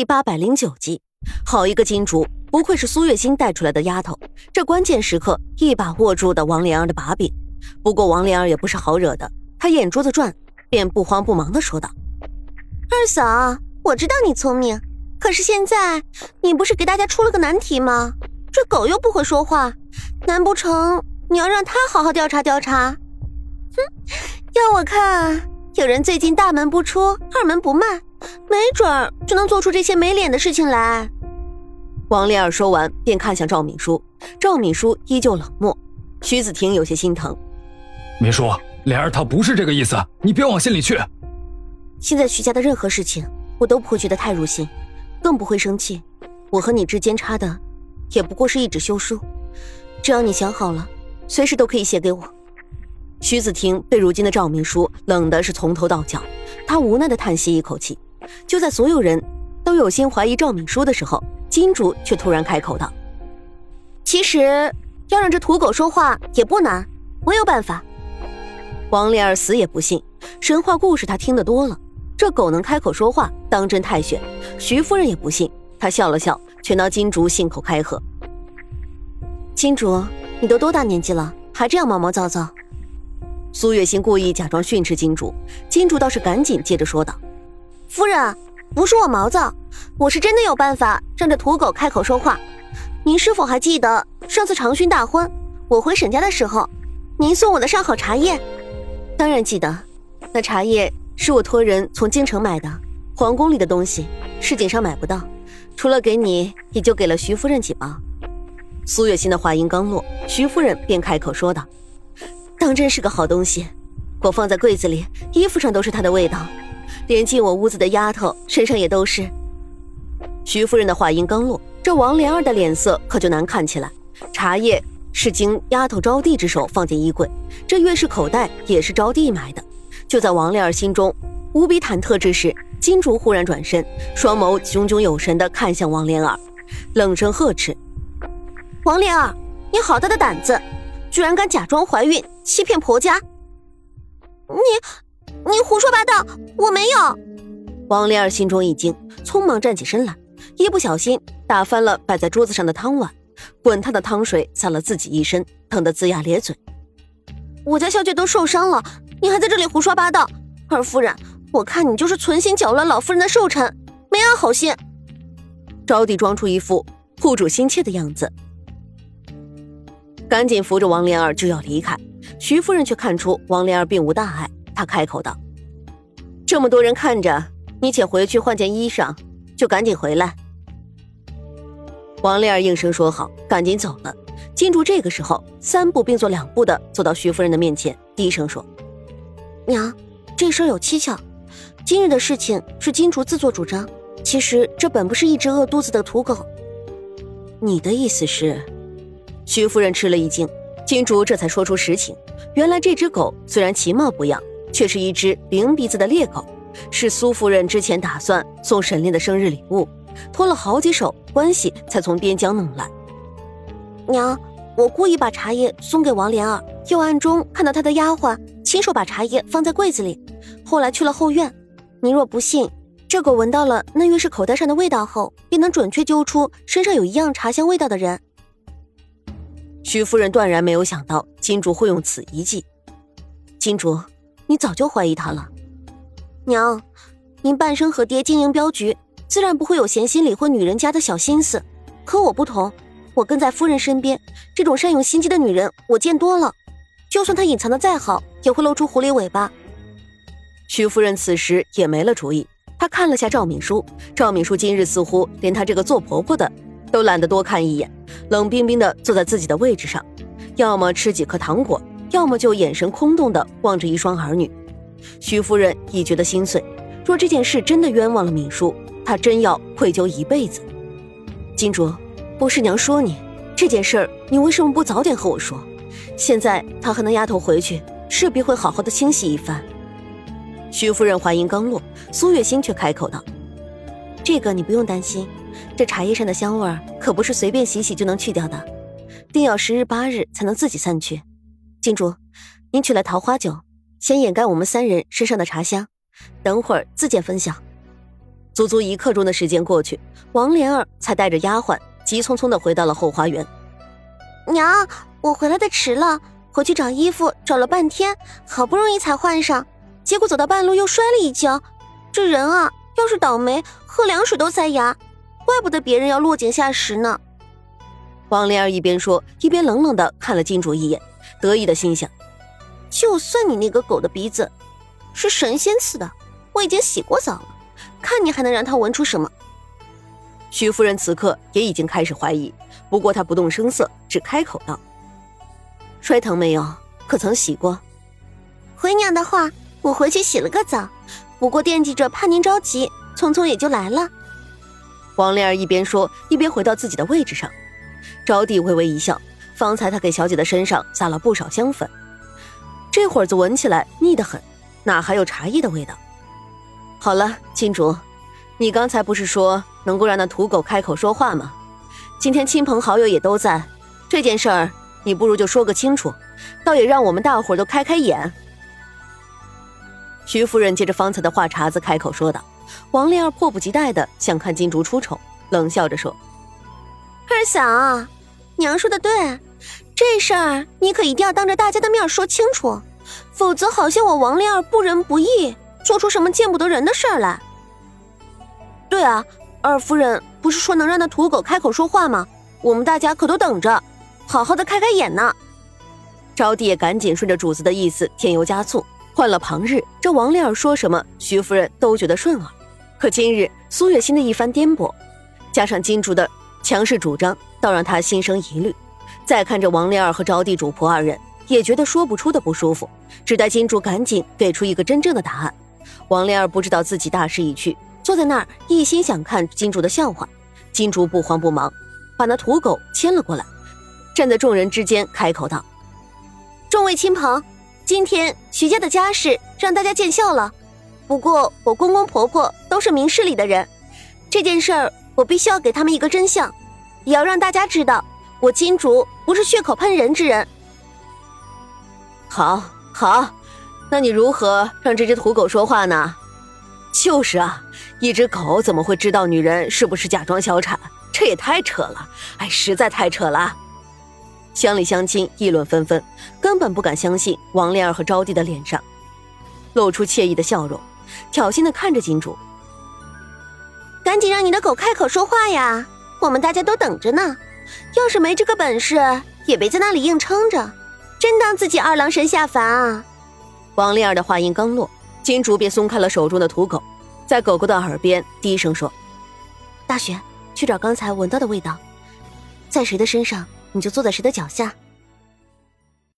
第八百零九集，好一个金主，不愧是苏月心带出来的丫头，这关键时刻一把握住的王莲儿的把柄。不过王莲儿也不是好惹的，她眼珠子转，便不慌不忙的说道：“二嫂，我知道你聪明，可是现在你不是给大家出了个难题吗？这狗又不会说话，难不成你要让他好好调查调查？哼，要我看，有人最近大门不出，二门不迈。”没准儿就能做出这些没脸的事情来。王莲儿说完，便看向赵敏书。赵敏书依旧冷漠。徐子婷有些心疼：“敏书，莲儿她不是这个意思，你别往心里去。现在徐家的任何事情，我都不会觉得太入心，更不会生气。我和你之间差的，也不过是一纸休书。只要你想好了，随时都可以写给我。”徐子婷被如今的赵明书冷的是从头到脚，她无奈的叹息一口气。就在所有人都有心怀疑赵敏书的时候，金竹却突然开口道：“其实要让这土狗说话也不难，我有办法。”王莲儿死也不信，神话故事她听得多了，这狗能开口说话，当真太玄。徐夫人也不信，她笑了笑，全当金竹信口开河：“金竹，你都多大年纪了，还这样毛毛躁躁？”苏月心故意假装训斥金竹，金竹倒是赶紧接着说道。夫人，不是我毛躁，我是真的有办法让这土狗开口说话。您是否还记得上次长勋大婚，我回沈家的时候，您送我的上好茶叶？当然记得，那茶叶是我托人从京城买的，皇宫里的东西市井上买不到，除了给你，也就给了徐夫人几包。苏月心的话音刚落，徐夫人便开口说道：“当真是个好东西，我放在柜子里，衣服上都是它的味道。”连进我屋子的丫头身上也都是。徐夫人的话音刚落，这王莲儿的脸色可就难看起来。茶叶是经丫头招娣之手放进衣柜，这月式口袋也是招娣买的。就在王莲儿心中无比忐忑之时，金竹忽然转身，双眸炯炯有神地看向王莲儿，冷声呵斥：“王莲儿，你好大的胆子，居然敢假装怀孕，欺骗婆家！你……”你胡说八道，我没有。王莲儿心中一惊，匆忙站起身来，一不小心打翻了摆在桌子上的汤碗，滚烫的汤水洒了自己一身，疼得龇牙咧嘴。我家小姐都受伤了，你还在这里胡说八道。二夫人，我看你就是存心搅乱老夫人的寿辰，没安好心。招娣装出一副护主心切的样子，赶紧扶着王莲儿就要离开。徐夫人却看出王莲儿并无大碍。他开口道：“这么多人看着，你且回去换件衣裳，就赶紧回来。”王丽儿应声说好，赶紧走了。金竹这个时候三步并作两步的走到徐夫人的面前，低声说：“娘，这事有蹊跷。今日的事情是金竹自作主张，其实这本不是一只饿肚子的土狗。你的意思是？”徐夫人吃了一惊，金竹这才说出实情：原来这只狗虽然其貌不扬。却是一只灵鼻子的猎狗，是苏夫人之前打算送沈炼的生日礼物，托了好几手关系才从边疆弄来。娘，我故意把茶叶送给王莲儿，又暗中看到她的丫鬟亲手把茶叶放在柜子里，后来去了后院。您若不信，这狗闻到了那月是口袋上的味道后，便能准确揪出身上有一样茶香味道的人。徐夫人断然没有想到金主会用此一计，金主。你早就怀疑他了，娘，您半生和爹经营镖局，自然不会有闲心理会女人家的小心思。可我不同，我跟在夫人身边，这种善用心机的女人我见多了。就算她隐藏的再好，也会露出狐狸尾巴。徐夫人此时也没了主意，她看了下赵敏书，赵敏书今日似乎连她这个做婆婆的都懒得多看一眼，冷冰冰的坐在自己的位置上，要么吃几颗糖果。要么就眼神空洞的望着一双儿女，徐夫人已觉得心碎。若这件事真的冤枉了敏叔，她真要愧疚一辈子。金竹，不是娘说你这件事，你为什么不早点和我说？现在她和那丫头回去，势必会好好的清洗一番。徐夫人话音刚落，苏月心却开口道：“这个你不用担心，这茶叶上的香味可不是随便洗洗就能去掉的，定要十日八日才能自己散去。”金主，您取来桃花酒，先掩盖我们三人身上的茶香，等会儿自见分晓。足足一刻钟的时间过去，王莲儿才带着丫鬟急匆匆的回到了后花园。娘，我回来的迟了，回去找衣服找了半天，好不容易才换上，结果走到半路又摔了一跤。这人啊，要是倒霉，喝凉水都塞牙，怪不得别人要落井下石呢。王莲儿一边说，一边冷冷的看了金主一眼，得意的心想：就算你那个狗的鼻子是神仙似的，我已经洗过澡了。看你还能让他闻出什么？徐夫人此刻也已经开始怀疑，不过她不动声色，只开口道：“摔疼没有？可曾洗过？”回娘的话，我回去洗了个澡，不过惦记着怕您着急，匆匆也就来了。王莲儿一边说，一边回到自己的位置上。招娣微微一笑，方才他给小姐的身上撒了不少香粉，这会儿子闻起来腻得很，哪还有茶叶的味道？好了，金主，你刚才不是说能够让那土狗开口说话吗？今天亲朋好友也都在，这件事儿你不如就说个清楚，倒也让我们大伙儿都开开眼。徐夫人接着方才的话茬子开口说道。王莲儿迫不及待的想看金竹出丑，冷笑着说：“二嫂，娘说的对，这事儿你可一定要当着大家的面说清楚，否则好像我王莲儿不仁不义。”做出什么见不得人的事儿来？对啊，二夫人不是说能让那土狗开口说话吗？我们大家可都等着，好好的开开眼呢。招娣也赶紧顺着主子的意思添油加醋。换了旁日，这王莲儿说什么，徐夫人都觉得顺耳。可今日苏月心的一番颠簸，加上金主的强势主张，倒让她心生疑虑。再看着王莲儿和招娣主仆二人，也觉得说不出的不舒服，只待金主赶紧给出一个真正的答案。王莲儿不知道自己大势已去，坐在那儿一心想看金竹的笑话。金竹不慌不忙，把那土狗牵了过来，站在众人之间开口道：“众位亲朋，今天徐家的家事让大家见笑了。不过我公公婆婆都是明事理的人，这件事儿我必须要给他们一个真相，也要让大家知道我金竹不是血口喷人之人。”好，好。那你如何让这只土狗说话呢？就是啊，一只狗怎么会知道女人是不是假装小产？这也太扯了！哎，实在太扯了。乡里乡亲议论纷纷，根本不敢相信王莲儿和招娣的脸上露出惬意的笑容，挑衅的看着金主：“赶紧让你的狗开口说话呀！我们大家都等着呢。要是没这个本事，也别在那里硬撑着，真当自己二郎神下凡啊！”王丽儿的话音刚落，金竹便松开了手中的土狗，在狗狗的耳边低声说：“大雪，去找刚才闻到的味道，在谁的身上，你就坐在谁的脚下。”